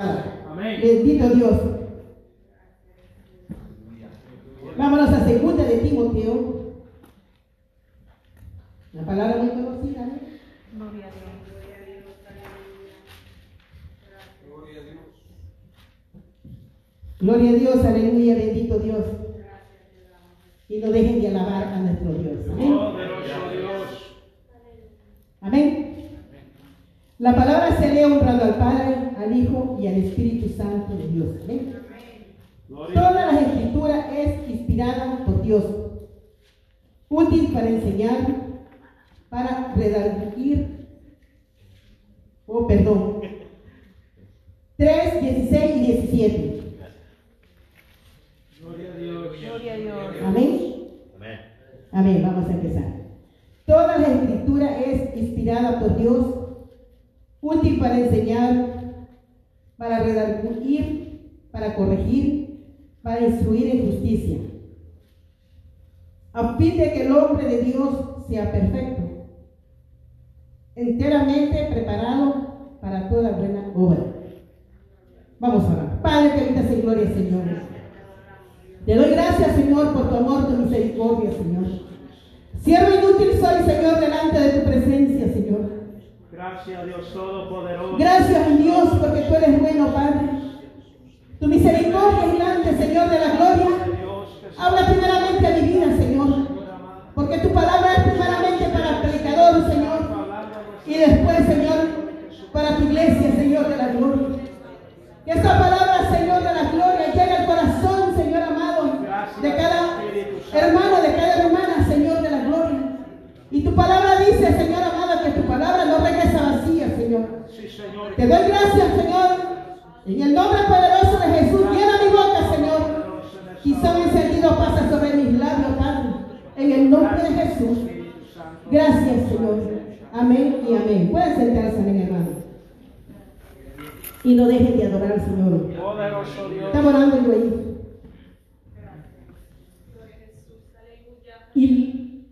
Amén. Bendito Dios. Vámonos a segunda de Timoteo. La palabra muy conocida, ¿no? Gloria a Dios. Gloria a Dios, aleluya, bendito Dios. Y no dejen de alabar a nuestro Dios. Amén. Amén. La palabra se lee honrando al Padre, al Hijo y al Espíritu Santo de Dios. Amén. Toda la escritura es inspirada por Dios, útil para enseñar, para redarguir, oh perdón, 3, 16 y 17. Gloria a Dios. Gloria a Dios. Amén. Amén. Vamos a empezar. Toda la escritura es inspirada por Dios, útil para enseñar, para redarguir, para corregir, para instruir en justicia, a fin de que el hombre de Dios sea perfecto, enteramente preparado para toda buena obra. Vamos a orar. Padre, que ahorita se gloria, Señor. Te doy gracias, Señor, por tu amor, tu misericordia, Señor. Siervo inútil soy, Señor, delante de tu presencia, Señor. Gracias, Dios Todopoderoso. Gracias, Dios, porque tú eres bueno, Padre. Tu misericordia es grande, Señor de la gloria. Habla primeramente a mi vida, Señor. Porque tu palabra es primeramente para el predicador, Señor. Y después, Señor, para tu iglesia, Señor de la gloria. Que esa palabra, Y no dejen de adorar al Señor. Estamos orando ahí. Y,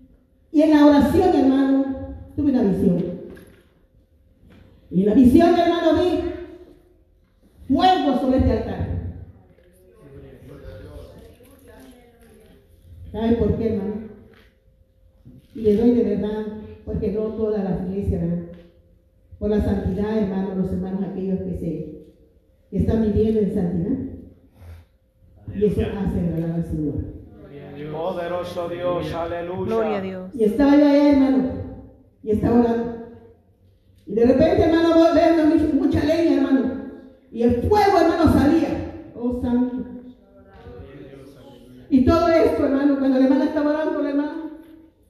y en la oración, hermano, tuve una visión. Y en la visión, hermano, vi fuego sobre este altar. ¿Saben por qué, hermano? Y le doy de verdad, porque no todas las iglesias, ¿verdad? Por la santidad, hermano, los hermanos aquellos que se que están viviendo en santidad. Y eso hace agradar al Señor. Poderoso Dios, aleluya. Gloria a Dios. Y estaba yo ahí, hermano, y estaba orando. Y de repente, hermano, veo mucha leña, hermano. Y el fuego, hermano, salía. Oh, santo. Y todo esto, hermano, cuando la hermana estaba orando, la hermano,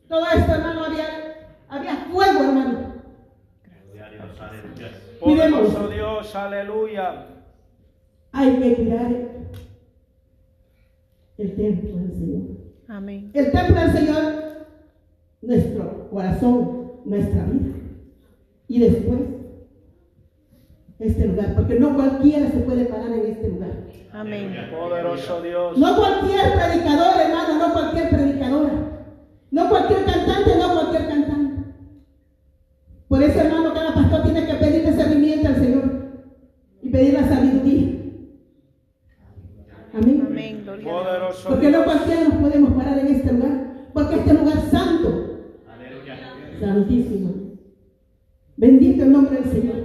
todo esto, hermano, había, había fuego, hermano. Poderoso Dios, aleluya. Hay que cuidar el templo del Señor. Amén. El templo del Señor, nuestro corazón, nuestra vida. Y después, este lugar, porque no cualquiera se puede parar en este lugar. Amén. Poderoso Dios. No cualquier predicador, hermano, no cualquier predicadora. No cualquier cantante, no cualquier cantante. Por eso, hermano, cada pastor tiene que pedir discernimiento al Señor y pedir la sabiduría. Amén. Amén. Gloria a Dios. Poderoso Porque no Dios. cualquiera nos podemos parar en este lugar. Porque este lugar es santo. Santísimo. Bendito el nombre del Señor.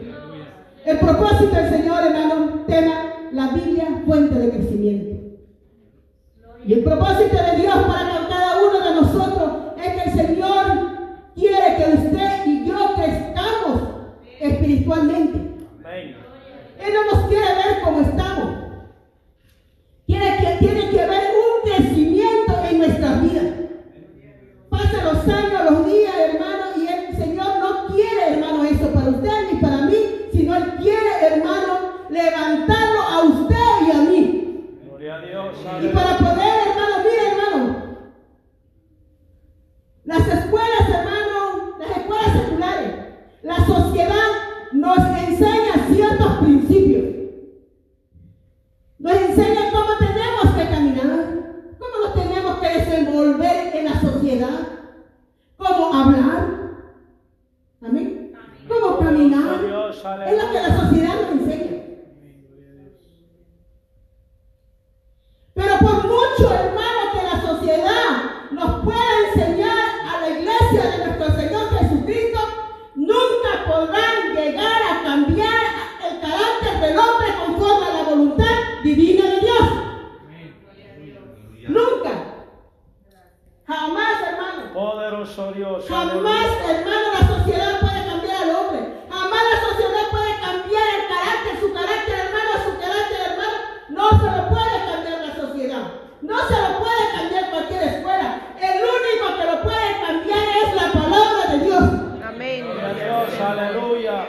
Poderoso Dios. Jamás, hermano, la sociedad puede cambiar al hombre. Jamás la sociedad puede cambiar el carácter, su carácter, hermano, su carácter, hermano. No se lo puede cambiar la sociedad. No se lo puede cambiar cualquier escuela. El único que lo puede cambiar es la palabra de Dios. Amén. Dios, aleluya.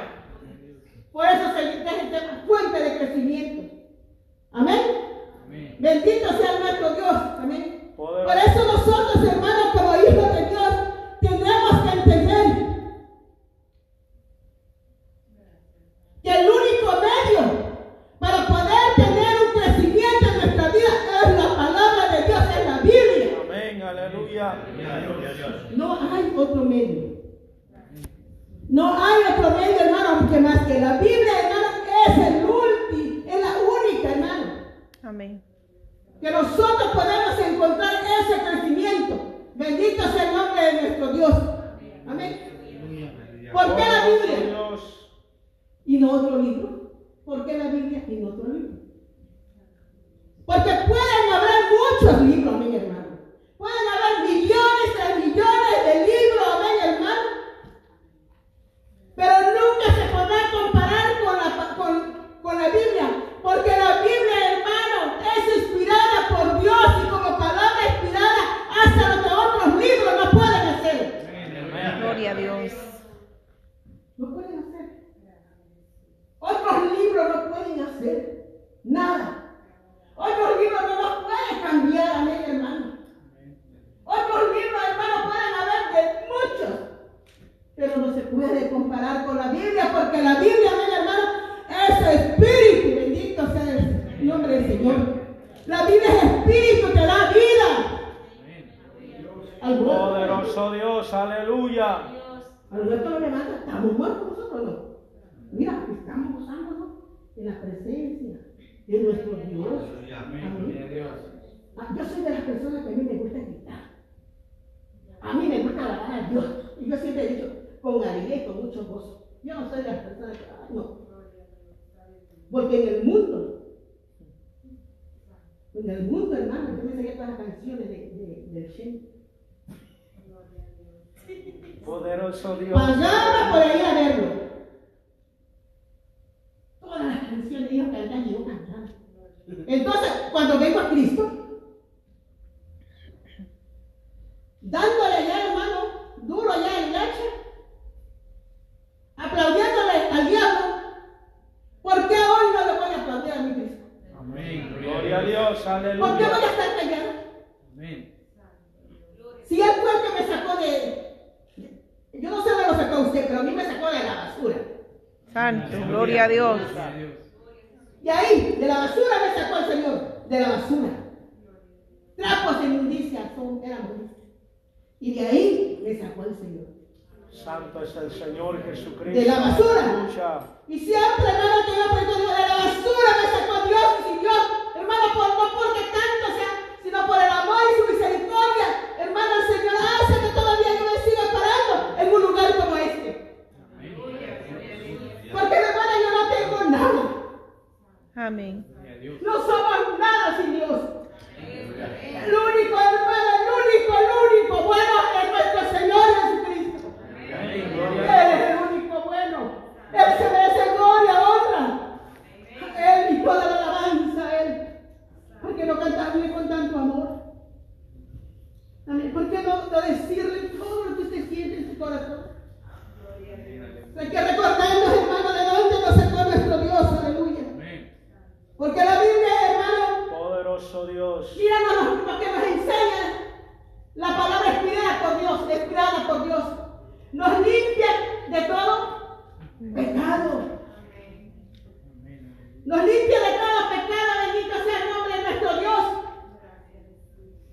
Por eso se tema fuente de crecimiento. Amén. Bendito sea nuestro Dios. Amén. Poderoso. Por eso nosotros, hermanos, como hijos de Dios, tendremos que entender que el único medio para poder tener un crecimiento en nuestra vida es la palabra de Dios, es la Biblia. Amén, aleluya. No hay otro medio. No hay otro medio, hermano, que más que la Biblia, hermano, es el último, es la única, hermano, Amén. que nosotros podemos encontrar ese crecimiento. Bendito sea el nombre de nuestro Dios. Amén. ¿Por qué la Poderoso Biblia? Dios. y no otro libro? ¿Por qué la Biblia y no otro libro? Porque pueden haber muchos libros, amén, hermano. Pueden haber millones tras millones de libros, amén, hermano. Pero nunca se podrá comparar con la, con, con la Biblia. Porque la Biblia, hermano, es inspirada por Dios y como palabra inspirada hace lo que otros libros no pueden hacer. Gloria a Dios. No pueden hacer. Otros libros no pueden hacer nada. Otros libros no los pueden cambiar, amén, hermano. Otros libros, hermano, pueden haber de muchos. Pero no se puede con la Biblia, porque la Biblia, amén, hermano, es espíritu. Bendito sea el nombre del Señor. La Biblia es espíritu que da vida. Poderoso Dios, aleluya. al muerto lo levanta, estamos muertos nosotros, ¿no? Mira, estamos gozándonos en la presencia de nuestro Dios. Amén. Ah, Yo soy de las personas que a mí me gusta gritar. A mí me gusta alabar a Dios. Y yo siempre he dicho, con alegría y con mucho gozo. Yo no soy de las personas que, ay, no. Porque en el mundo, en el mundo, hermano, yo me sabía todas las canciones de, de, del Shen. Poderoso Dios. Pagaba por ahí a verlo. Todas las canciones ellos cantan y yo cantaba. Entonces, cuando vengo a Cristo, dándole allá, hermano, duro allá en el hacha, aplaudiéndole al diablo, ¿por qué hoy no le voy a aplaudir a mi Cristo? Gloria a Dios, ¿Por qué voy aleluya. a estar callado? Si él fue el que me sacó de... Yo no sé dónde lo sacó usted, pero a mí me sacó de la basura. Santo. Gloria a Dios. Y ahí, de la basura me sacó el Señor, de la basura. Trapos de inmundicia son, éramos. Y de ahí me sacó el Señor. Santo es el Señor Jesucristo. De la basura. Y siempre, hermano, que yo aprendí de la basura me sacó Dios. Y Dios, hermano, por, no porque tanto sea, sino por el amor y su misericordia, hermano, el Señor hace que todavía yo me siga parando en un lugar como este. Porque, hermano, yo no tengo nada. Amén. No somos nada sin Dios. El único, hermano, el único, el único bueno es nuestro Señor Jesucristo. Amén. Él Gloria a es el único bueno. Él se merece gloria, honra. Él y toda la alabanza a Él. ¿Por qué no cantarle con tanto amor? Amén. ¿Por qué no, no decirle todo lo que usted siente en su corazón? Hay que recordarnos, hermano, de dónde nos sacó nuestro Dios. Aleluya. Porque la Biblia, hermano, Poderoso Dios. Mira lo, lo que nos enseña la palabra inspirada por Dios, inspirada por Dios. Nos limpia de todo pecado. Nos limpia de todo pecado, bendito sea el nombre de nuestro Dios.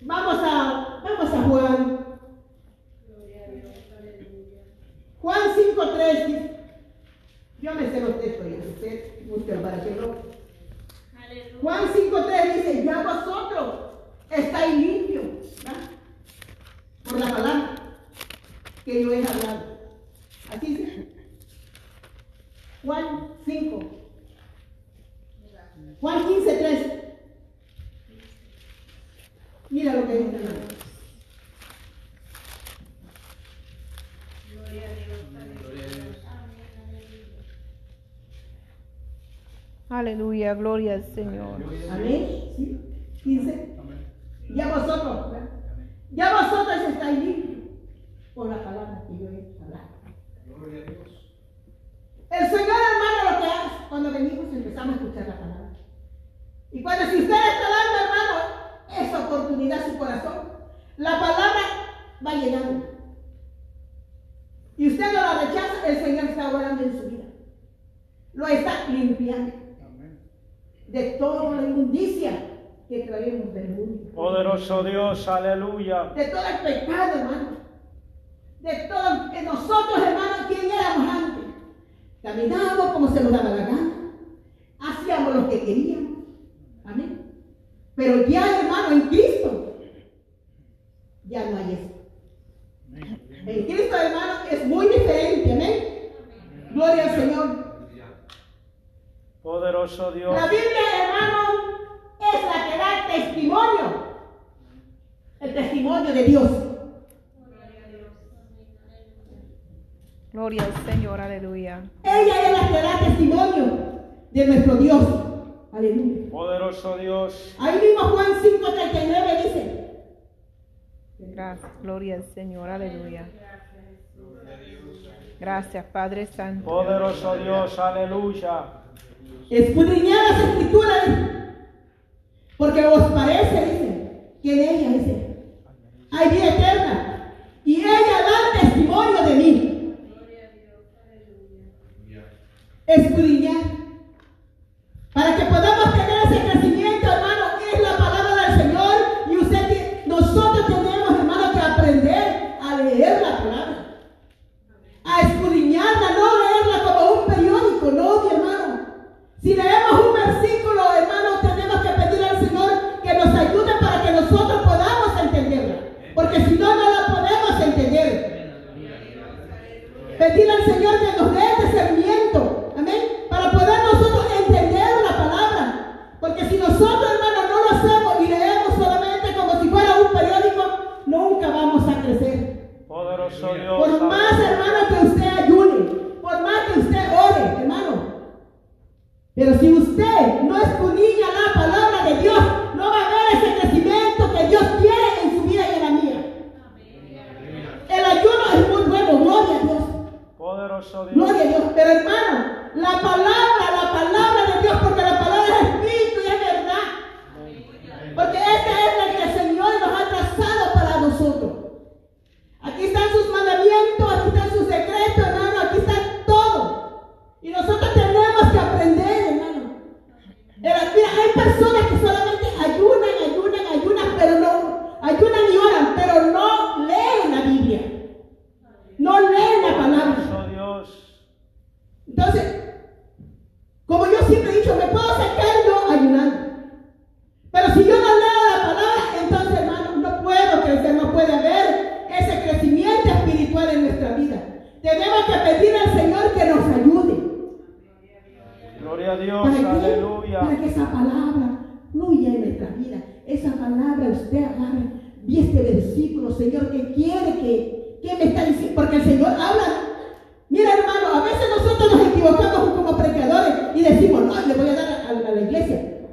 Vamos a, vamos a Juan. Juan 5.3 dice, yo me sé los textos y usted busca para que no. Juan 5.3 dice, ya vosotros estáis limpios ¿verdad? por la palabra que yo he hablado. Así dice. Juan 5. Juan 15.3. Mira lo que dice. hermano. Aleluya, gloria al Señor. Amén. ¿Sí? 15. Ya vosotros, ¿verdad? ya vosotros estáis limpios por la palabra que yo he hablado. El Señor, hermano, lo que hace cuando venimos empezamos a escuchar la palabra. Y cuando si usted está dando, hermano, esa oportunidad a su corazón, la palabra va llegando. Y usted no la rechaza, el Señor está orando en su vida. Lo está limpiando de toda la inmundicia que traemos del mundo. Poderoso Dios, aleluya. De todo el pecado, hermano. De todo que nosotros, hermano, ¿quién éramos antes? Caminábamos como se nos daba la gana. Hacíamos lo que queríamos. Amén. Pero ya, hermano, en Cristo, ya no hay eso. En Cristo, hermano, es muy diferente. Amén. Gloria al Señor. Poderoso Dios. La Biblia, hermano, es la que da testimonio. El testimonio de Dios. Gloria al Señor, aleluya. Ella es la que da testimonio de nuestro Dios. Aleluya. Poderoso Dios. Ahí mismo Juan 5:39 dice, Gracias, gloria al Señor, aleluya. Gracias, Padre Santo. Poderoso Dios, aleluya. Escudriñad las escrituras, porque os parece, dice, que en ella, dice, hay vida eterna. Y ella da testimonio de mí. Escudriñar.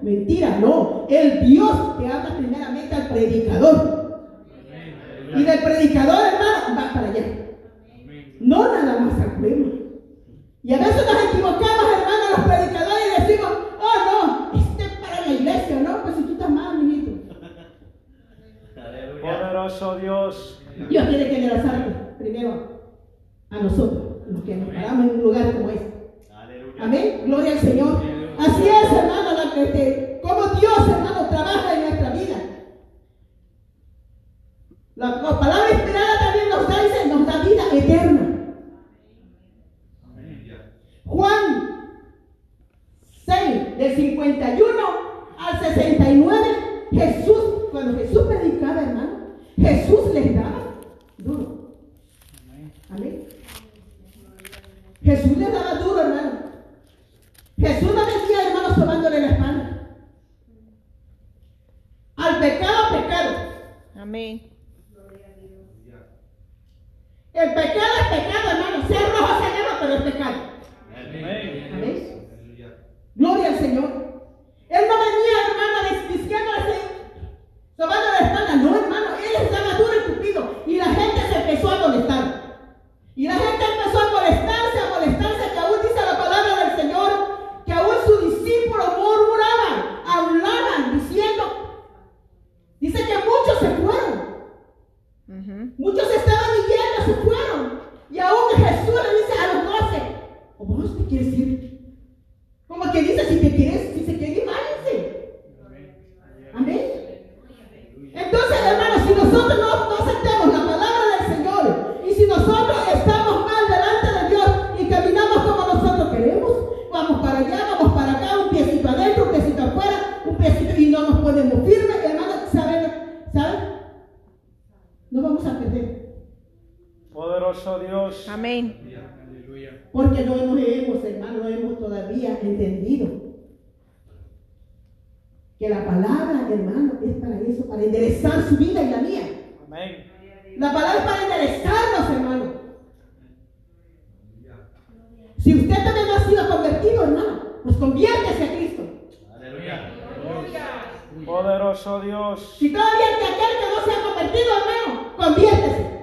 Mentira, no. El Dios te habla primeramente al predicador. Y del predicador, hermano, va para allá. No nada más al pueblo. Y a veces nos equivocamos, hermano, los predicadores y decimos, oh no, este es para la iglesia, ¿no? Pues si tú estás mal, mijito. Poderoso Dios. Dios tiene que enderezarte primero a nosotros, los que nos paramos en un lugar como este. Amén. Gloria al Señor. Así es, hermano, la que te- como Dios, hermano, trabaja en nuestra vida. La, la palabra inspirada también nos da, dice, nos da vida eterna. Juan 6, del 51 al 69, Jesús, cuando Jesús predicaba, hermano, Jesús les daba duro. Amén. Jesús les daba duro, hermano. Jesús no decía, hermanos, tomándole la espalda. Al pecado, pecado. Amén. El pecado es pecado, hermano. Sea rojo, sea negro, pero es pecado. Amén. Gloria al Señor. Él no venía, hermano, desquiciándose, tomando la espalda. No, hermano, él estaba duro y cupido. Y la gente se empezó a molestar. Y la gente fueron. Y aún Jesús le dice a los doce, ¿o vos te quieres ir? Como que dice, si te quieres, que la palabra, hermano, es para eso, para enderezar su vida y la mía. Amén. La palabra es para enderezarnos, hermano. Si usted también no ha sido convertido, hermano, pues conviértese a Cristo. Poderoso Dios. Si todavía hay aquel que no se ha convertido, hermano, conviértese.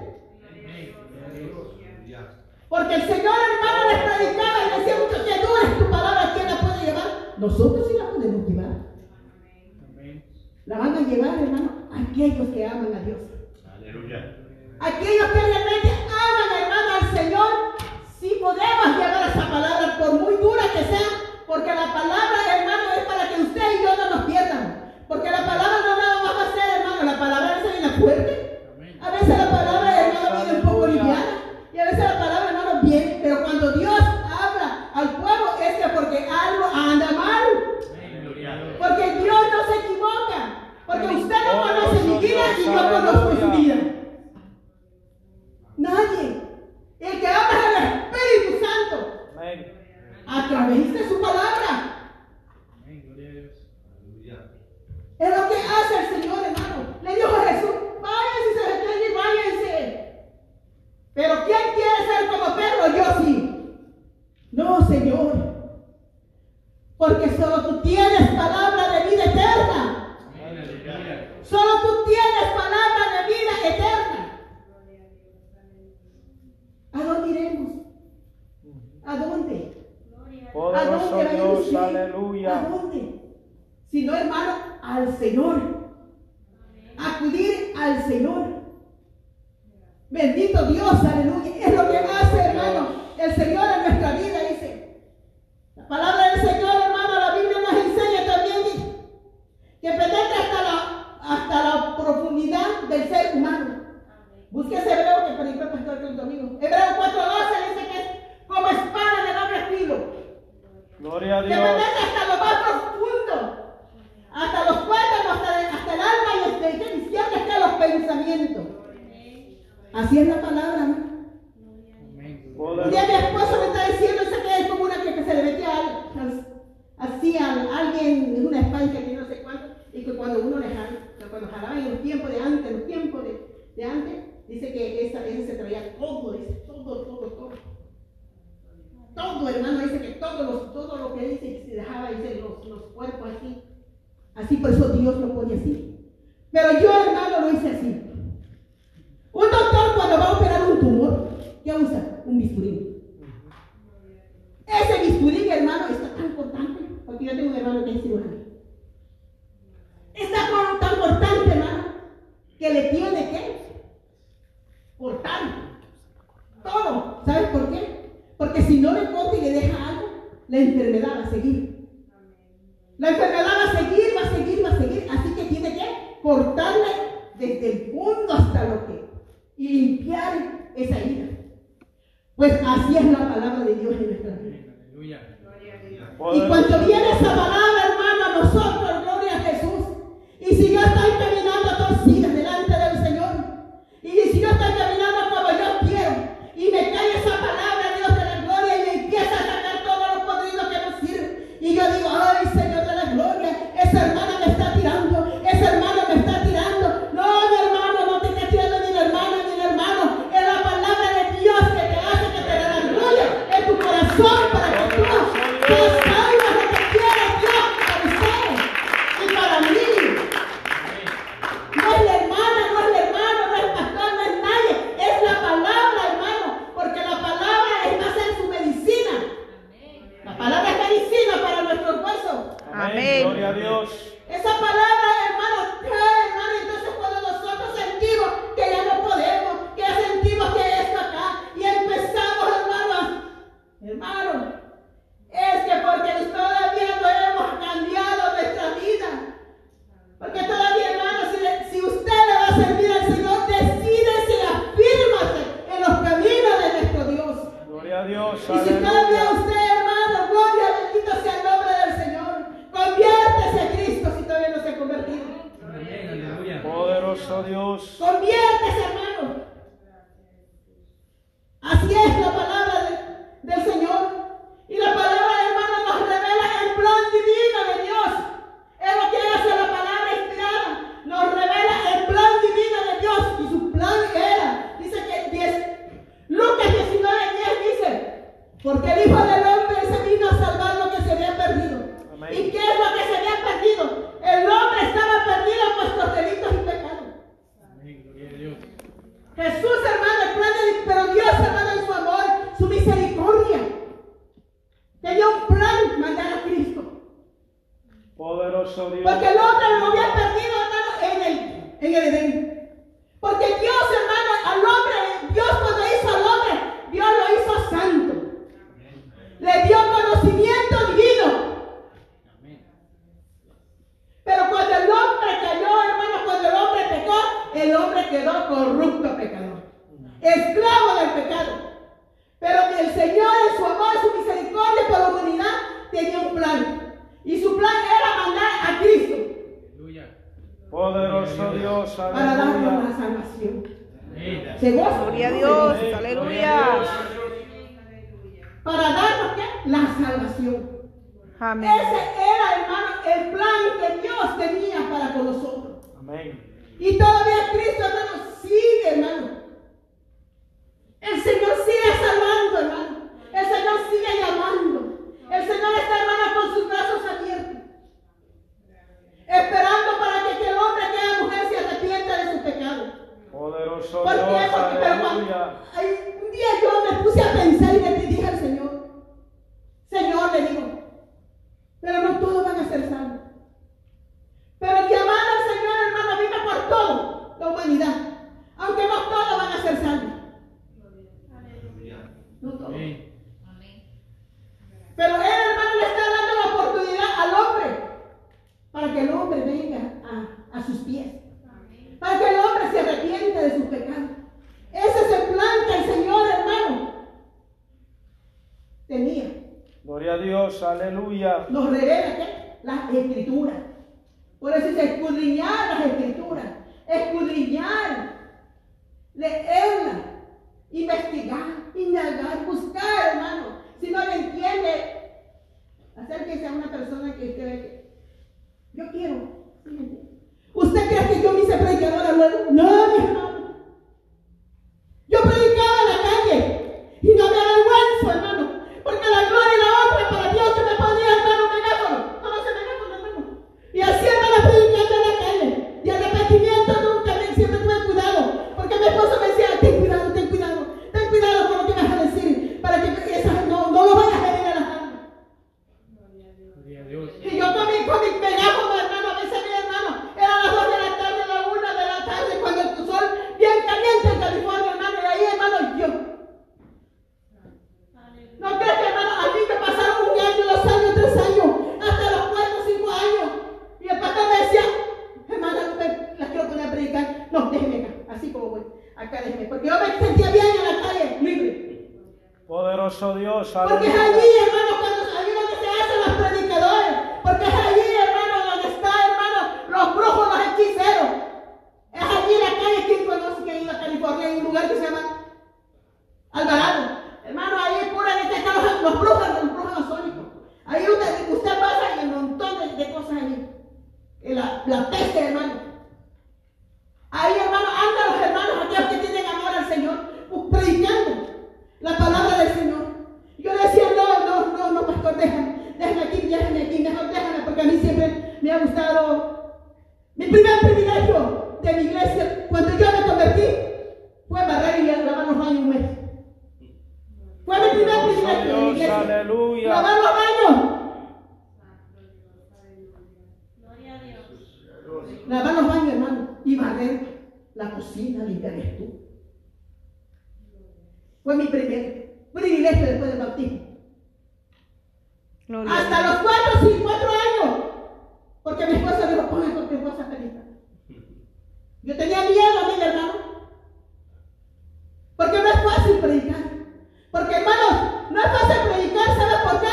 Porque el Señor, hermano, les predicaba y decía mucho que tú eres tu palabra, ¿quién la puede llevar? Nosotros sí la podemos llevar. La van a llevar, hermano, aquellos que aman a Dios. Aquellos que realmente aman, hermano, al Señor, sí podemos llevar esa palabra, por muy dura que sea, porque la palabra, hermano, es para que usted y yo no nos pierdan. Porque la palabra no nada más va a ser, hermano, la palabra a veces viene fuerte. A veces la palabra, hermano, viene un poco liviana. Y a veces la palabra, hermano, viene. Pero cuando Dios habla al pueblo es que porque algo anda mal. Porque Dios no se equivoca. Porque usted no conoce mi vida y yo conozco su vida. Nadie. El que habla es el Espíritu Santo a través de su palabra. Es lo que que le tiene que cortar todo. ¿Sabes por qué? Porque si no le corta y le deja algo, la enfermedad va a seguir. La enfermedad va a seguir, va a seguir, va a seguir. Así que tiene que cortarle desde el fondo hasta lo que y limpiar esa herida. Pues así es la palabra de Dios en nuestra vida. Y cuando viene esa palabra, Poderoso Dios. Porque Aleluya. allí donde se hacen los predicadores. Porque es allí, hermano, donde está, hermano, los brujos, los hechiceros. Es allí la calle, quien conoce que ha ido a California, hay un lugar que se llama Alvarado. Hermano, ahí es pura que están los, los brujos, los brujos masónicos. Ahí usted, usted pasa y hay un montón de, de cosas allí. Y La, la peste, hermano. Ahí, hermano, andan los hermanos, aquellos que tienen amor al Señor, pues, predicando la palabra del Señor. Yo le decía, no, no, no, no, pastor, déjame, déjame aquí, déjame aquí, mejor déjame, porque a mí siempre me ha gustado. Mi primer privilegio de mi iglesia, cuando yo me convertí, fue barrer y lavar los baños un mes. Fue mi primer Poderoso privilegio de mi Dios. iglesia. Aleluya. Lavar los baños. y barrer la cocina, limpiar el estufa. Fue mi primer privilegio después del bautismo. Gloria a Hasta Dios. los cuatro, sí, cuatro años. Porque mi esposa dijo, ponme con tu esposa predicar. Yo tenía miedo a mi hermano. Porque no es fácil predicar. Porque hermanos, no es fácil predicar, ¿sabes por qué?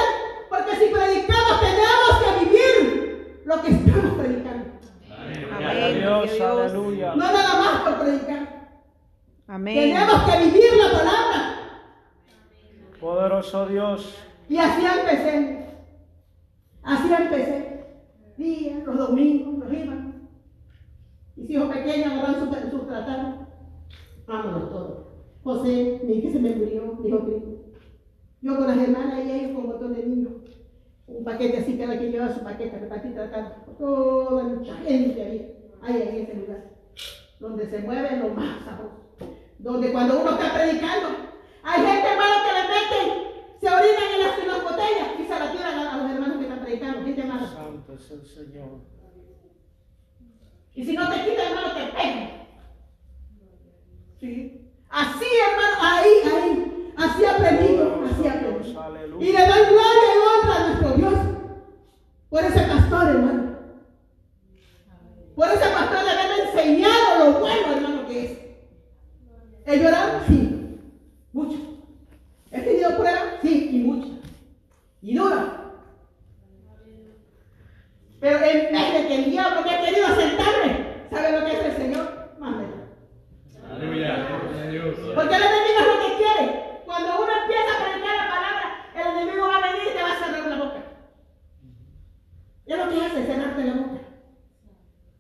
Porque si predicamos tenemos que vivir lo que estamos predicando. Amén. Gloria a Gloria a Dios, Dios. aleluya. No nada más por predicar. Amén. Tenemos que vivir la palabra. Poderoso Dios. Y así empecé. Así empecé. Días, los domingos, los iban. Mis hijos pequeños agarraron su, su tratado. Vámonos todos. José, mi hija se me murió, mi hijo Cristo. Yo con las hermanas y ellos con un montón de niños. Un paquete así, cada quien llevaba su paquete, repartir tratado. Toda mucha gente ahí, ahí en ese lugar. Donde se mueve lo más sabroso. Donde cuando uno está predicando, hay gente hermano que le meten, se orinan en las, en las botellas y se la tiran a, a los hermanos que están predicando. Gente mala. Santo es el Señor. Y si no te quita, hermano, te pega. Sí. Así, hermano, ahí, ahí. Así aprendí, así aleluya. Y le doy gloria y honra a nuestro Dios por ese pastor, hermano. Por ese pastor de haberme enseñado lo bueno, hermano, que es. ¿He llorado? Sí. Mucho. ¿He tenido pruebas? Sí, y muchas. Y duras. Pero en vez de que el diablo que ha querido sentarme, ¿sabe lo que es el Señor? Mándelo. Aleluya. Porque el enemigo es lo que quiere. Cuando uno empieza a predicar la palabra, el enemigo va a venir y te va a cerrar la boca. Es lo que hace, cerrarte la boca.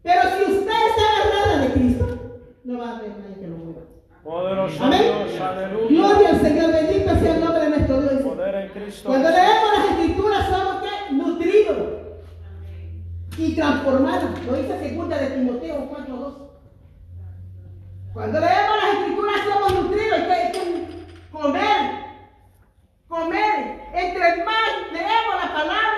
Pero si usted está agarrada de Cristo, no va a haber nadie que lo mueva. Poderoso Amén. Dios, aleluya. Gloria al Señor, bendito sea el nombre de nuestro Dios. Poder en Cristo. Cuando leemos las escrituras somos ¿qué? nutridos y transformados. Lo dice segunda de Timoteo 4.2. Cuando leemos las escrituras somos nutridos. Que, hay que comer. Comer. Entre más leemos la palabra,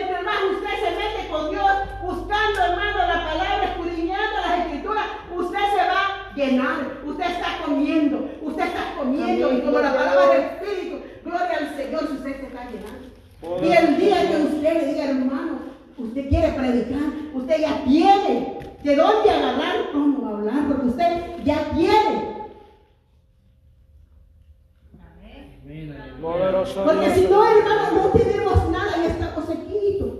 entre más usted se mete con Dios, buscando hermano la palabra, escudriñando las escrituras, usted se va a llenar. Usted está comiendo. Usted está comiendo. Amén. Y como la palabra del Espíritu, gloria al Señor, si usted se está llenando. Y el día que usted le diga, hermano, usted quiere predicar, usted ya tiene de dónde agarrar, cómo hablar, porque usted ya tiene. Amén. Poderoso Porque si Dios. no, hermano, no tenemos nada y estamos sequitos,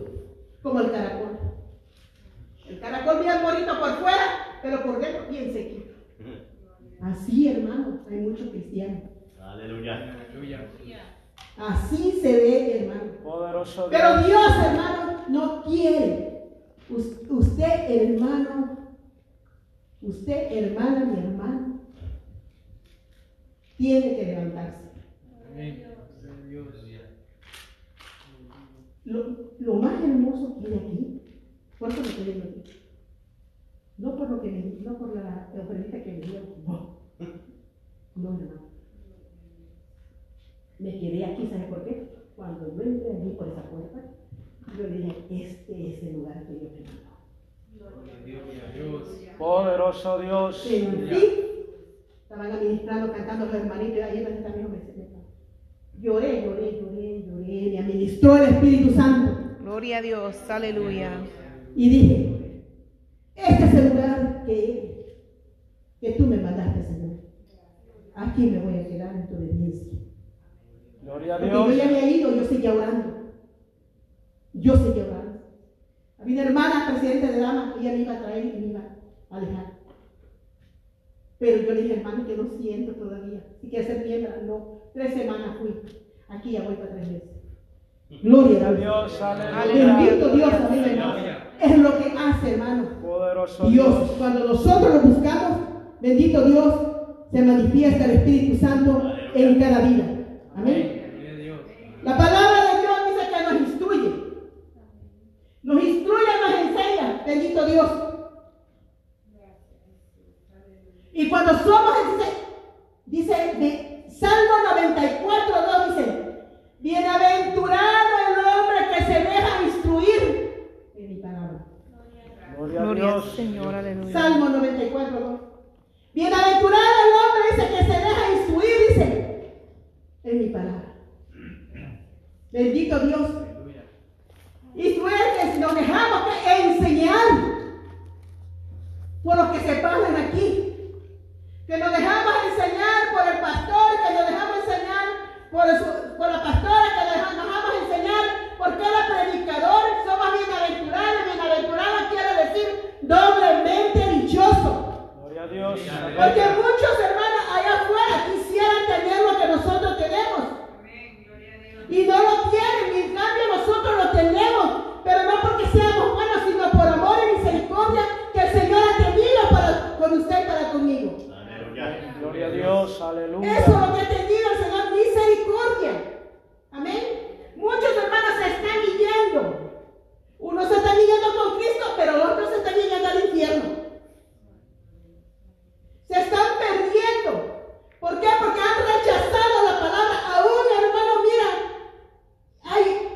como el caracol. El caracol bien bonito por fuera, pero por dentro bien sequito. Así, hermano, hay muchos cristianos. Aleluya. Así se ve, Pero Dios. Hermano, no quiere. Us- Usted, hermano, usted, hermana, mi hermano, tiene que levantarse. Amén. Lo, lo más hermoso que hay aquí, por eso me quedé yo aquí. No por lo que me, no por la ofrendita que me dio, no. No, hermano. Me quedé aquí, ¿sabe por qué? Cuando yo entré allí por esa puerta, yo le dije, este es el lugar que yo me mandó. Gloria a Dios. Poderoso Dios. Sentí, estaban administrando, cantando los hermanitos, ahí donde también me senté. Lloré, lloré, lloré, lloré, me administró el Espíritu Santo. Gloria a Dios. Aleluya. Y dije, este es el lugar que, que tú me mandaste, Señor. Aquí me voy a quedar en tu obediencia. Gloria a Porque yo Dios. ya había ido, yo seguía orando. Yo seguía orando. Había una hermana, presidente de dama, ella me iba a traer y me iba a dejar. Pero yo le dije, hermano, que no siento todavía. Si quieres ser miembro, no. Tres semanas fui. Aquí ya voy para tres meses. Gloria a Dios. Dios, aleluya. Bendito Dios, amén, hermano. Es lo que hace, hermano. Poderoso Dios, Dios. cuando nosotros lo buscamos, bendito Dios, se manifiesta el Espíritu Santo en cada vida. Amén. Y cuando somos, dice, dice Salmo 94, 2 dice, bienaventurado el hombre que se deja instruir en mi palabra. Gloria, Gloria a Dios. Señor, aleluya. Salmo 94, 2. Bienaventurado el hombre dice que se deja instruir, dice, en mi palabra. Bendito Dios. Instruir que nos dejamos que enseñar por los que se pasan aquí que nos dejamos enseñar por el pastor, que nos dejamos enseñar por, la pastora, que nos dejamos, enseñar por cada predicador, somos bienaventurados, bienaventurados quiere decir doblemente dichoso. Gloria a Dios. Porque muchos hermanos allá afuera quisieran tener lo que nosotros tenemos. Y no lo tienen, y en cambio nosotros lo tenemos, pero no porque seamos buenos, sino por amor y misericordia que el Señor ha tenido para, con usted y para conmigo. Gloria a Dios, aleluya. Eso es lo que te digo, Señor, misericordia. Amén. Muchos hermanos se están yendo. Unos se están yendo con Cristo, pero otros se están yendo al infierno. Se están perdiendo. ¿Por qué? Porque han rechazado la palabra. Aún, hermano, mira, hay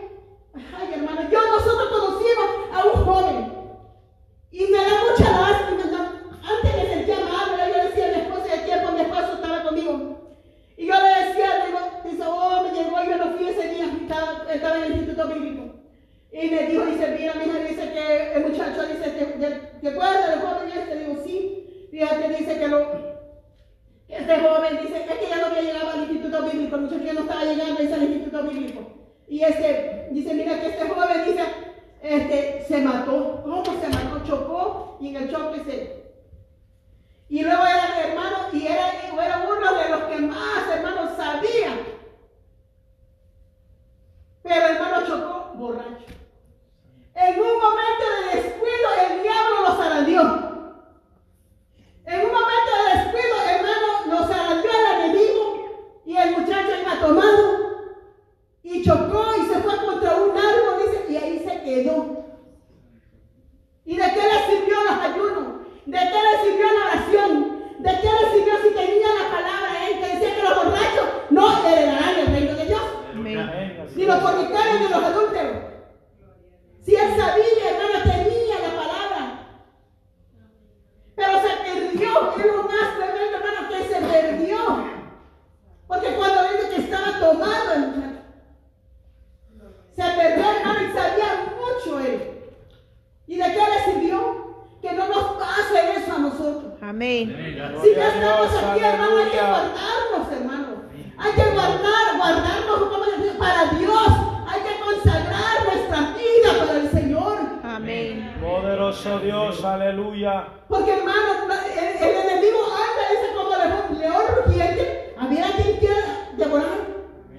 Había quien quiera devorar.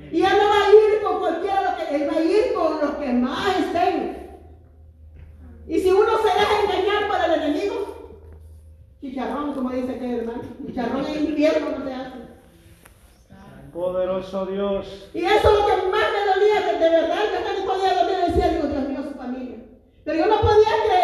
Y él no va a ir con cualquiera, lo que, él va a ir con los que más estén. Y si uno se deja engañar por el enemigo, chicharrón, como dice aquel hermano, chicharrón es infierno no te hace. Poderoso Dios. Y eso es lo que más me dolía, de verdad yo no podía dormir en el cielo, Dios mío, su familia. Pero yo no podía creer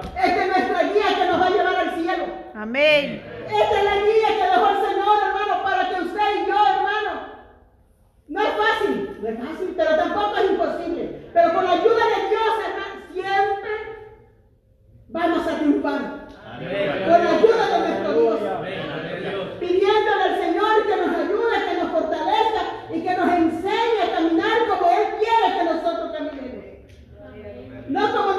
Esta es nuestra guía que nos va a llevar al cielo. Amén. Esta es la guía que dejó el Señor, hermano, para que usted y yo, hermano. No es fácil, no es fácil, pero tampoco es imposible. Pero con la ayuda de Dios, hermano, siempre vamos a triunfar. Con la ayuda de nuestro Dios. Pidiéndole al Señor que nos ayude, que nos fortalezca y que nos enseñe a caminar como Él quiere que nosotros caminemos. No como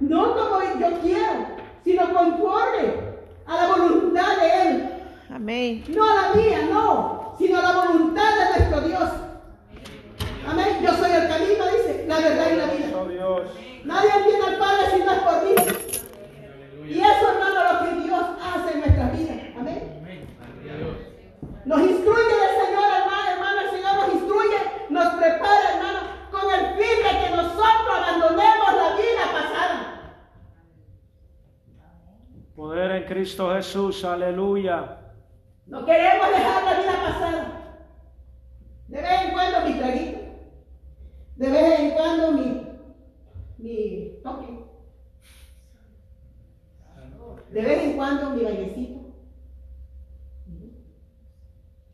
no como yo quiero, sino conforme a la voluntad de Él. Amén. No a la mía, no, sino a la voluntad de nuestro Dios. Amén. Yo soy el camino, dice, la verdad y la vida. Oh, Nadie viene al Padre si no es por mí. Y eso, hermano, lo que Dios hace en nuestras vidas. Amén. Nos instruye el Señor, hermano, hermano. El Señor nos instruye, nos prepara, hermano, con el fin de que nosotros abandonemos Poder en Cristo Jesús. Aleluya. No queremos dejar la vida pasada. De vez en cuando mi traguito. De vez en cuando mi, mi toque. De vez en cuando mi bailecito.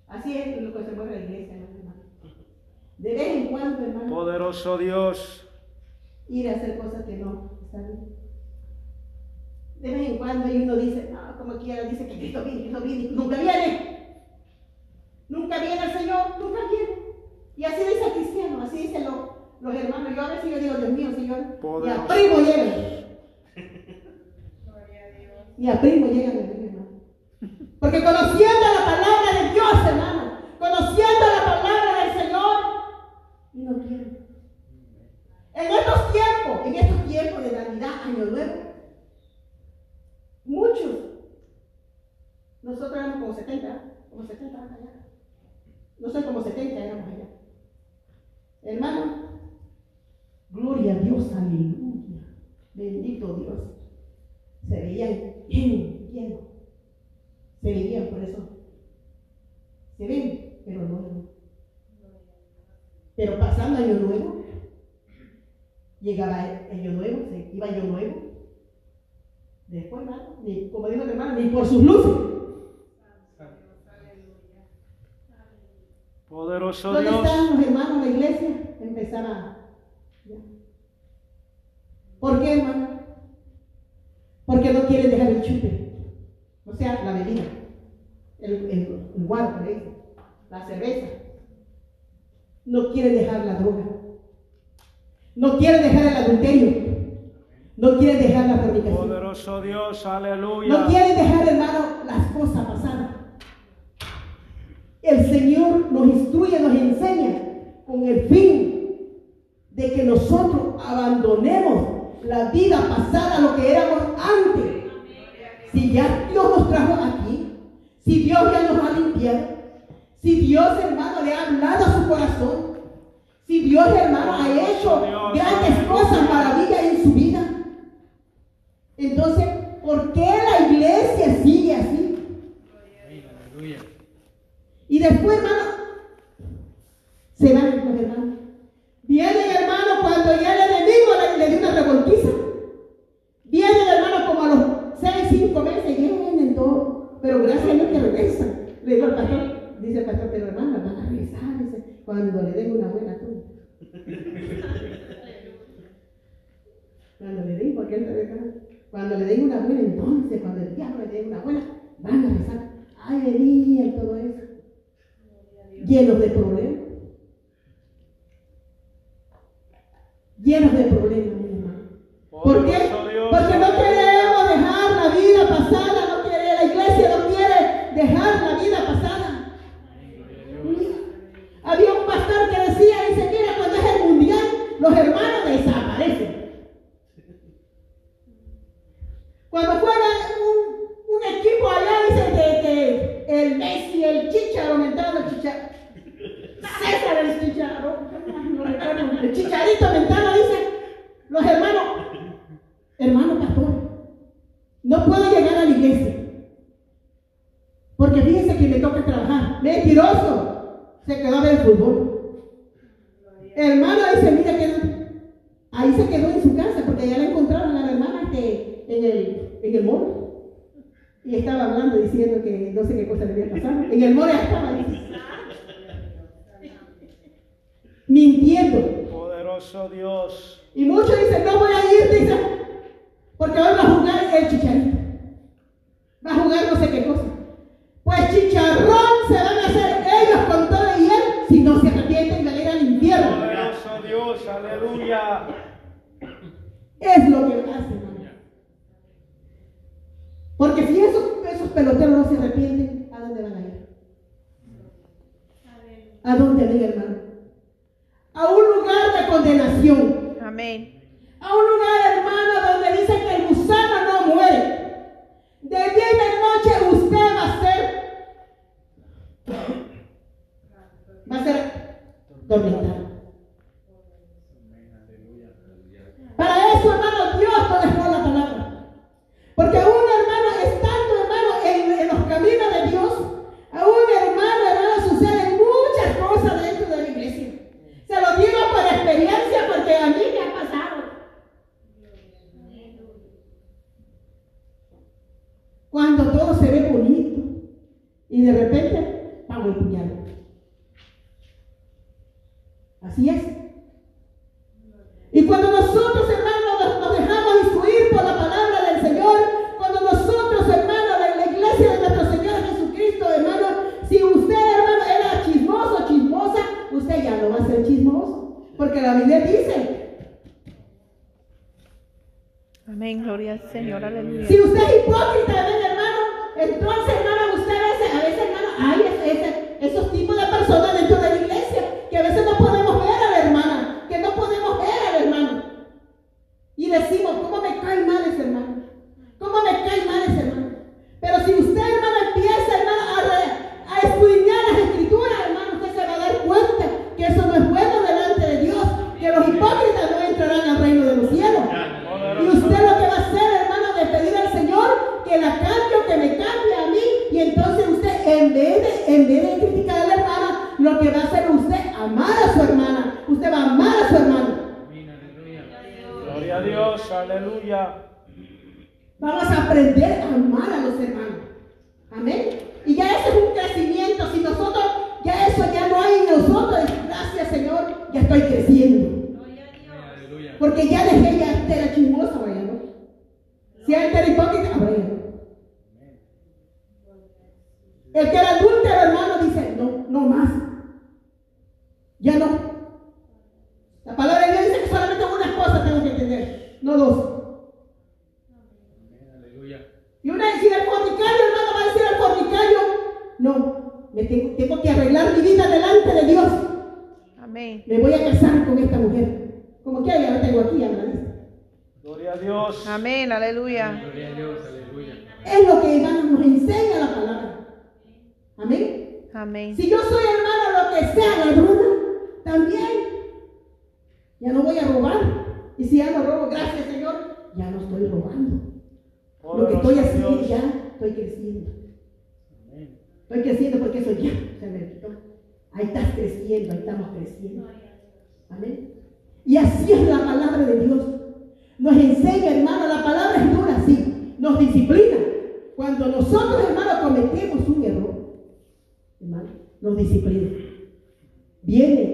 Así es lo que se mueve la iglesia, ¿no, hermano. De vez en cuando, hermano, Poderoso Dios. ir a hacer cosas que no están bien. De vez en cuando y uno dice, no, como quiera, dice que Cristo viene, Cristo viene, nunca viene. Nunca viene el Señor, nunca viene. Y así dice el cristiano, así dicen los, los hermanos. Yo a veces yo digo, Dios mío, Señor, y a primo llegan. Y a primo llegan, hermano. Porque conociendo la palabra de Dios, hermano, conociendo la palabra del Señor, no quieren. En estos tiempos, en estos tiempos de Navidad, Año Nuevo, muchos, nosotros éramos como 70, como 70 años allá. No sé, como 70 éramos allá. Hermano, gloria a Dios, aleluya. Bendito Dios. Se veían llenos. Se veían por eso. Se ven, pero no. Pero pasando año nuevo, llegaba el año nuevo, se iba año nuevo. Después, hermano, ni, como dijo mi hermano, ni por sus luces. Poderoso ¿Dónde Dios. estaban los hermanos de la iglesia? Empezaron a. ¿Por qué, hermano? Porque no quieren dejar el chupe. O sea, la bebida. El, el, el ahí, la cerveza. No quieren dejar la droga. No quieren dejar el adulterio. No quieren dejar la fornicación. Poderoso Dios. Aleluya. No quieren dejar, hermano, las cosas pasadas. El Señor nos instruye, nos enseña con el fin de que nosotros abandonemos la vida pasada, lo que éramos antes. Si ya Dios nos trajo aquí, si Dios ya nos ha limpiado, si Dios, hermano, le ha hablado a su corazón, si Dios, hermano, ha hecho grandes cosas, maravillas en su vida, entonces, ¿por qué la iglesia sigue así? Amén. Aleluya. Y después, hermano, se van los hermanos. Vienen, hermano, cuando ya el enemigo le, le dio una revolquiza. Vienen, hermano, como a los seis, cinco meses, vienen todos. Pero gracias a Dios que regresan. Le digo al pastor, dice el pastor, pero hermano, van a regresar, dice, cuando le den una buena tunda. Cuando le den, porque él sabe que- Cuando le den una buena, entonces, cuando el diablo le dé una buena, van a rezar. Ay, venía y todo eso. Llenos de problemas. Llenos de problemas, mi hermano. ¿Por qué? Poderoso Dios. Porque no queremos dejar la vida pasada, no quiere, la iglesia no quiere dejar la vida pasada. Había un pastor que decía, dice, mira, cuando es el mundial, los hermanos desaparecen. Cuando juega un, un equipo allá, dice que, que el Messi, el Chicharo, mentado, el Chicharo. César el Chicharo. no recuerdo, El Chicharito mentado, dice, los hermanos, hermano pastor, no puedo llegar a la iglesia. Porque fíjense que me toca trabajar. Mentiroso. Se quedó a ver el fútbol. Hermano dice, mira que ahí se quedó en su casa porque ya la encontraron a la hermana este, en el, en el mall. Y estaba hablando diciendo que no sé qué cosa le había pasado. En el mall ya estaba dice. mintiendo. Poderoso Dios. Y muchos dicen, no voy a ir, dice, porque hoy va a jugar el chicharito. Va a jugar no sé qué cosa. Pues se van a hacer ellos con todo y él si no se arrepienten a ir al infierno. Dios. Aleluya.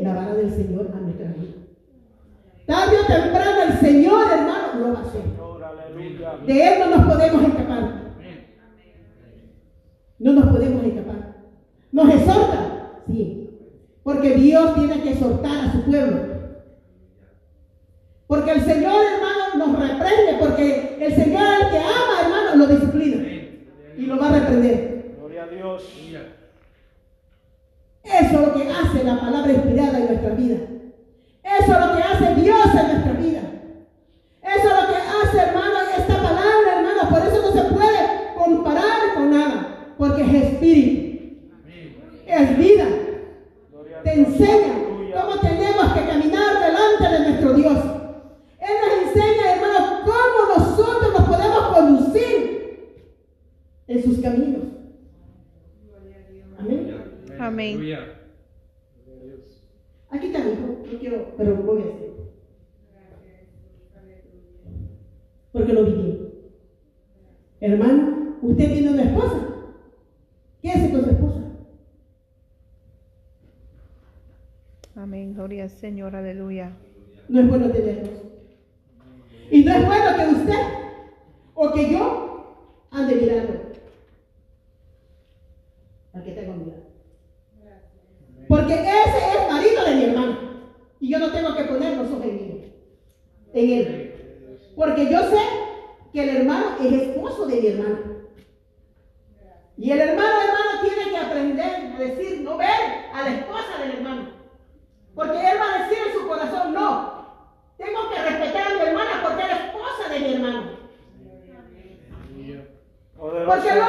la vara del Señor a nuestra vida. Tarde o temprano el Señor, hermano, lo va a hacer. De Él no nos podemos escapar. No nos podemos escapar. Nos exhorta, sí. Porque Dios tiene que exhortar a su pueblo. Porque el Señor, hermano, nos reprende. Porque el Señor, el que ama, hermano, lo disciplina. Y lo va a reprender. Gloria a Dios. Eso es lo que hace la palabra inspirada en nuestra vida. Eso es lo que hace Dios en nuestra vida. Eso es lo que hace, hermano, esta palabra, hermano. Por eso no se puede comparar con nada. Porque es espíritu. Es vida. Te enseña porque lo vivió. Hermano, usted tiene una esposa. ¿Qué hace con su esposa? Amén, gloria al Señor, aleluya. No es bueno tenerlos. Y no es bueno que usted o que yo ande mirando. ¿Para qué te conmigo? Porque ese es marido de mi hermano. Y yo no tengo que poner los ojos en mí, En él. Porque yo sé que el hermano es esposo de mi hermano. Y el hermano, hermano, tiene que aprender a decir, no ver a la esposa del hermano. Porque él va a decir en su corazón, no, tengo que respetar a mi hermana porque es la esposa de mi hermano. Porque el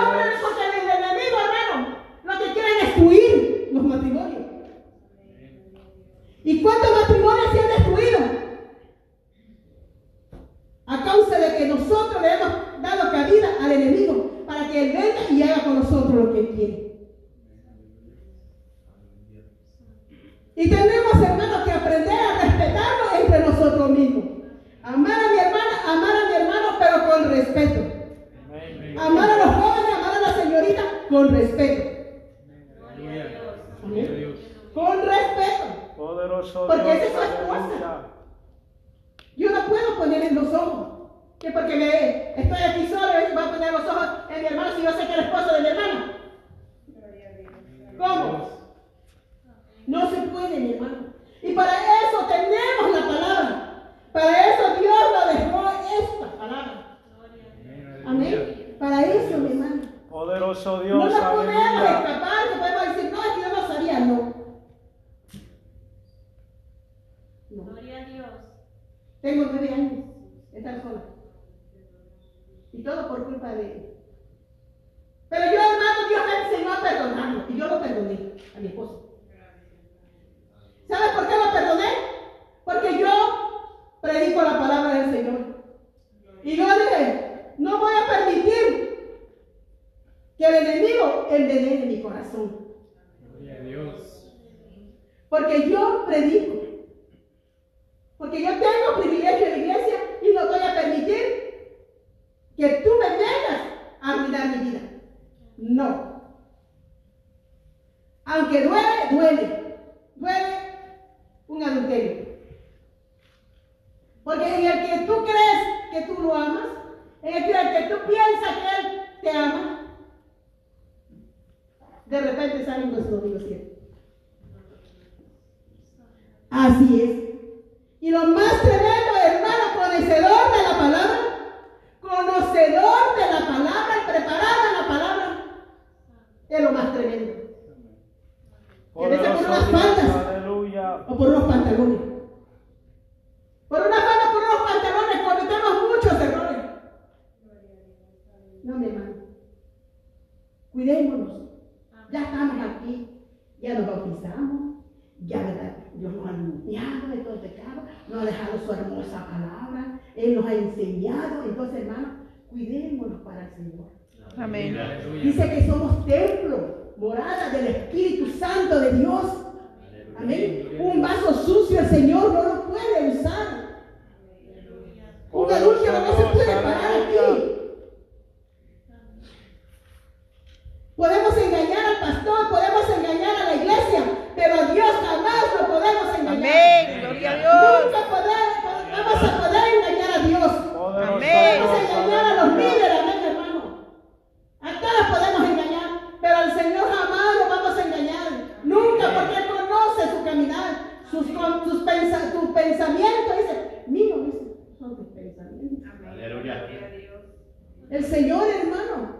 El Señor, hermano,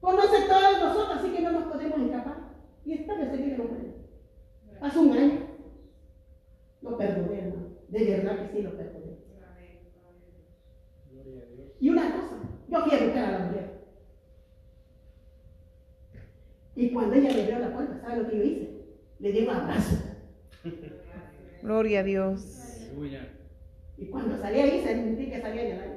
conoce todos nosotros, así que no nos podemos escapar. Y esta vez que no puede. Hace un año. Lo perdoné, hermano. De verdad que sí lo perdoné. Y una cosa, yo a buscar a la mujer. Y cuando ella me abrió la puerta, ¿sabe lo que yo hice? Le di un abrazo. Gloria a Dios. Y cuando salí ahí, sentí que salía del aire.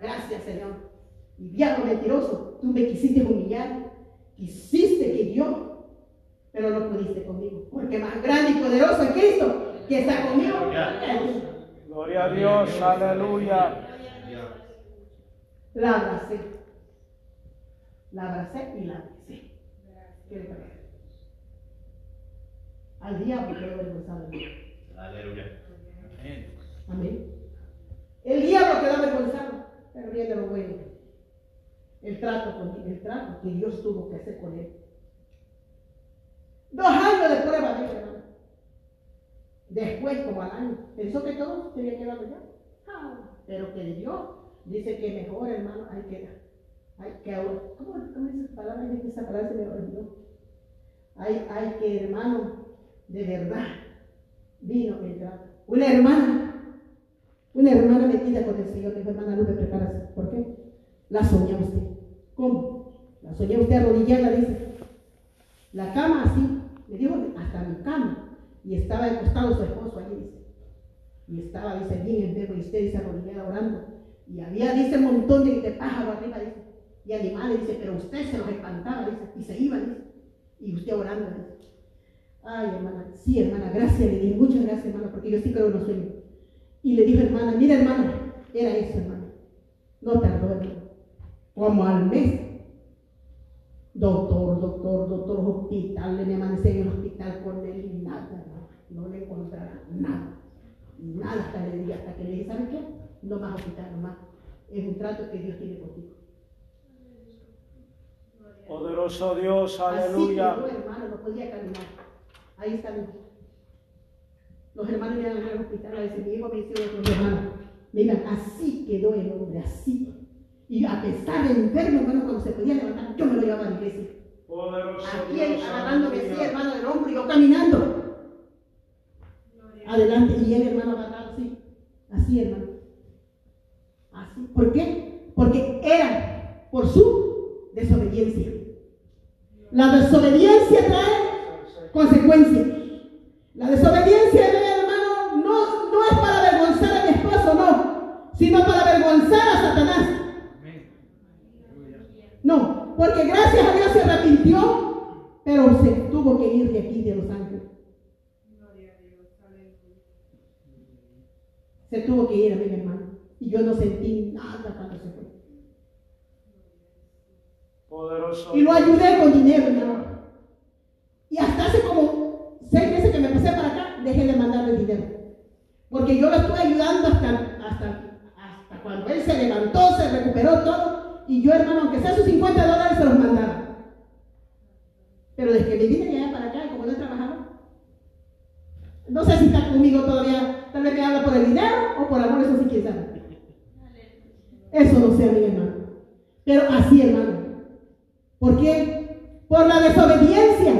Gracias, Señor. Y diablo mentiroso, tú me quisiste humillar, quisiste que yo, pero no pudiste conmigo. Porque más grande y poderoso es Cristo que está conmigo. Gloria a Dios. Aleluya. La abracé. La abracé y la besé. ¿Qué le parece? Al diablo quedó avergonzado. de mí. Aleluya. Amén. Amén. El diablo quedó avergonzado, pero viene lo bueno. El trato, con, el trato que Dios tuvo que hacer con él. Dos años de prueba de hermano. Después, como al año, pensó que todo se había quedado ya. Ah, pero que Dios dice que mejor, hermano, hay que. Hay que, ¿cómo, ¿Cómo es esa palabra? Es que esa palabra se me olvidó. Hay, hay que, hermano, de verdad, vino el trato. Una hermana, una hermana metida con el Señor, dijo, hermana Lupe, prepárase. ¿Por qué? La soñó usted. ¿Cómo? La soñó usted arrodillada, dice. La cama así, me dijo, hasta mi cama. Y estaba acostado su esposo allí, dice. Y estaba, dice, bien enfermo, y usted dice, arrodillada orando. Y había, dice, un montón de, de pájaros arriba, dice. Y animales, dice, pero usted se los espantaba, dice, y se iba, dice. Y usted orando, dice. Ay, hermana, sí, hermana, gracias, le dije, muchas gracias, hermana, porque yo sí creo en los sueños. Y le dijo, hermana, mira, hermana, era eso, hermana. No tardó, hermana. Como al mes. Doctor, doctor, doctor, hospital, le me amanecí en el hospital con él y nada, hermana. No le encontraba nada. Nada hasta le dije, hasta que le dije, ¿sabes qué? No más hospital, no más. Es un trato que Dios tiene contigo. Poderoso Dios, Así aleluya. quedó, hermano, no podía caminar. Ahí está mi. Los hermanos iban al hospital a decir, mi hijo me hicieron otros hermanos. Mira, así quedó el hombre, así. Y a pesar de enfermo, hermano, cuando se podía levantar, yo me lo llevaba a la iglesia. Poderoso Aquí agarrándome aleluya. hermano, del hombro y yo caminando. Adelante, y él, hermano, agarrado así. Así, hermano. Así. ¿Por qué? Porque era por su desobediencia. La desobediencia trae consecuencias. La desobediencia, hermano, sino para avergonzar a Satanás. No, porque gracias a Dios se arrepintió, pero se tuvo que ir de aquí, de Los Ángeles. Se tuvo que ir a mi hermano. Y yo no sentí nada cuando se fue. Poderoso Y lo ayudé con dinero, hermano. Y hasta hace como seis meses que me pasé para acá, dejé de mandarle dinero. Porque yo lo estuve ayudando hasta, hasta cuando él se levantó, se recuperó todo. Y yo, hermano, aunque sea sus 50 dólares, se los mandaba. Pero desde que me vine allá para acá, como no he trabajado, no sé si está conmigo todavía, tal vez me habla por el dinero o por amor, eso sí quién sabe. Eso no sé, mi hermano. Pero así, hermano. ¿Por qué? Por la desobediencia.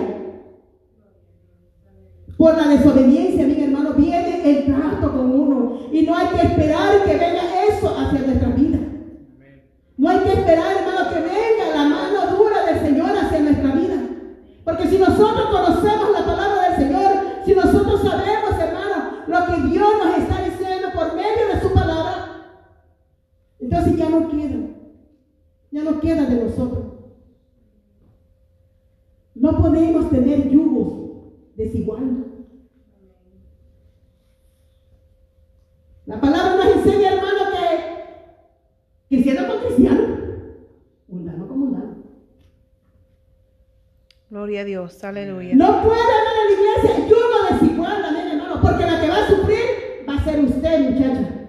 Por la desobediencia, mi hermano, viene el trato con uno. Y no hay que esperar que venga eso hacia nuestra vida. Amén. No hay que esperar, hermano, que venga la mano dura del Señor hacia nuestra vida. Porque si nosotros conocemos la palabra del Señor, si nosotros sabemos, hermano, lo que Dios nos está diciendo por medio de su palabra, entonces ya no queda. Ya no queda de nosotros. No podemos tener yugos desiguales. La palabra nos enseña, hermano, que cristiano con cristiano, mundano con mundano. Gloria a Dios. Aleluya. No puede haber en la iglesia yugo desigual, amén, hermano, porque la que va a sufrir va a ser usted, muchacha.